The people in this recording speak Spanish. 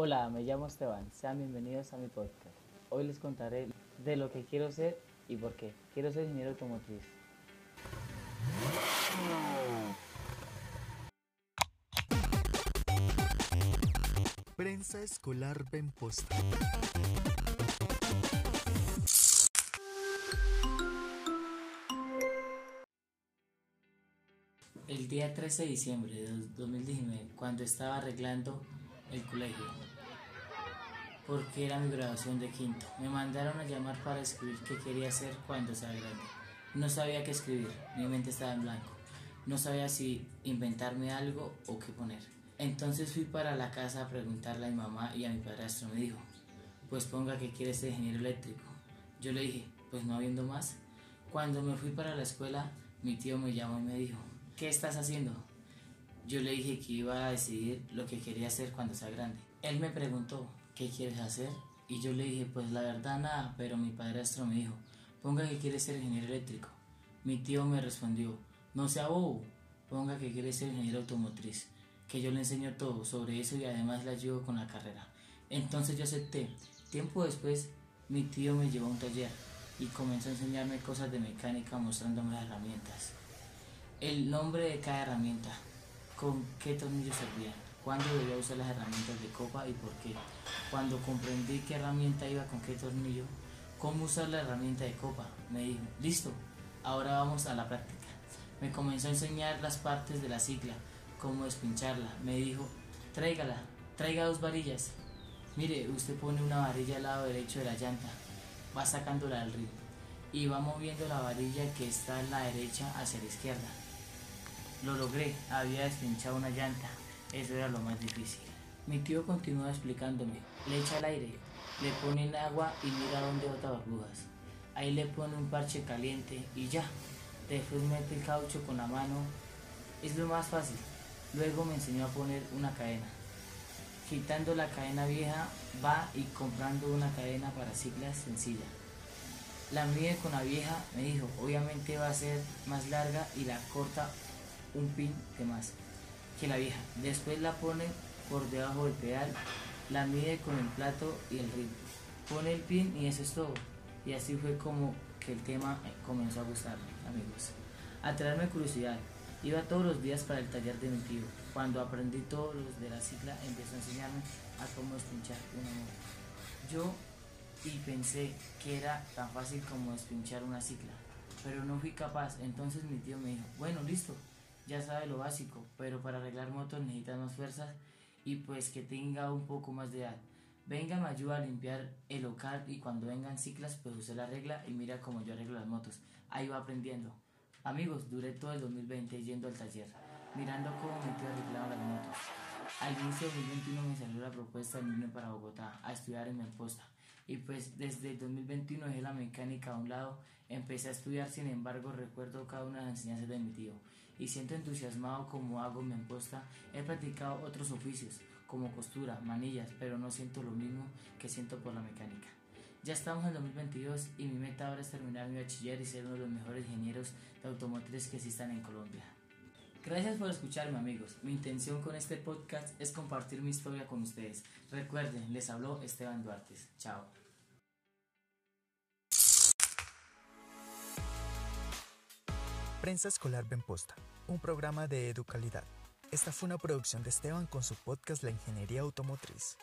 Hola, me llamo Esteban. Sean bienvenidos a mi podcast. Hoy les contaré de lo que quiero ser y por qué. Quiero ser ingeniero automotriz. Prensa Escolar Benposta. El día 13 de diciembre de 2019, cuando estaba arreglando el colegio, porque era mi graduación de quinto, me mandaron a llamar para escribir qué quería hacer cuando sea grande. No sabía qué escribir, mi mente estaba en blanco. No sabía si inventarme algo o qué poner. Entonces fui para la casa a preguntarle a mi mamá y a mi padrastro. Me dijo, pues ponga que quiere ser ingeniero eléctrico. Yo le dije, pues no habiendo más. Cuando me fui para la escuela, mi tío me llamó y me dijo, ¿qué estás haciendo? Yo le dije que iba a decidir lo que quería hacer cuando sea grande. Él me preguntó, ¿qué quieres hacer? Y yo le dije, pues la verdad nada, pero mi padrastro me dijo, ponga que quiere ser ingeniero eléctrico. Mi tío me respondió, no sea bobo, ponga que quiere ser ingeniero automotriz, que yo le enseño todo sobre eso y además le ayudo con la carrera. Entonces yo acepté. Tiempo después, mi tío me llevó a un taller y comenzó a enseñarme cosas de mecánica mostrándome las herramientas. El nombre de cada herramienta, con qué tornillos servían, cuándo debía usar las herramientas de copa y por qué. Cuando comprendí qué herramienta iba con qué tornillo, cómo usar la herramienta de copa, me dijo, listo, ahora vamos a la práctica. Me comenzó a enseñar las partes de la cicla, cómo despincharla. Me dijo, tráigala, traiga dos varillas. Mire, usted pone una varilla al lado derecho de la llanta, va sacándola del río y va moviendo la varilla que está en la derecha hacia la izquierda. Lo logré, había despinchado una llanta, eso era lo más difícil. Mi tío continuó explicándome, le echa el aire, le pone agua y mira dónde bota burbujas. Ahí le pone un parche caliente y ya. Después mete el caucho con la mano, es lo más fácil. Luego me enseñó a poner una cadena. Quitando la cadena vieja, va y comprando una cadena para ciclas sencilla. La mide con la vieja, me dijo, obviamente va a ser más larga y la corta un pin de más que la vieja. Después la pone por debajo del pedal, la mide con el plato y el ritmo. Pone el pin y eso es todo. Y así fue como que el tema comenzó a gustarme, amigos. A traerme curiosidad. Iba todos los días para el taller de mi tío. Cuando aprendí todos los de la cicla, empezó a enseñarme a cómo despinchar una moto. Yo y pensé que era tan fácil como despinchar una cicla, pero no fui capaz. Entonces mi tío me dijo, bueno, listo, ya sabe lo básico, pero para arreglar motos necesitas más fuerzas y pues que tenga un poco más de edad. Venga, me ayuda a limpiar el local y cuando vengan ciclas, pues usted la arregla y mira cómo yo arreglo las motos. Ahí va aprendiendo. Amigos, duré todo el 2020 yendo al taller, mirando cómo mi tío arreglaba las motos. Al inicio de 2021 me salió la propuesta de irme para Bogotá a estudiar en Memposta. Y pues desde el 2021 dejé la mecánica a un lado, empecé a estudiar, sin embargo recuerdo cada una de las enseñanzas de mi tío. Y siento entusiasmado como hago en Memposta, he practicado otros oficios, como costura, manillas, pero no siento lo mismo que siento por la mecánica. Ya estamos en 2022 y mi meta ahora es terminar mi bachiller y ser uno de los mejores ingenieros de automotriz que existan en Colombia. Gracias por escucharme amigos. Mi intención con este podcast es compartir mi historia con ustedes. Recuerden, les habló Esteban Duarte. Chao. Prensa Escolar Benposta, un programa de educalidad. Esta fue una producción de Esteban con su podcast La Ingeniería Automotriz.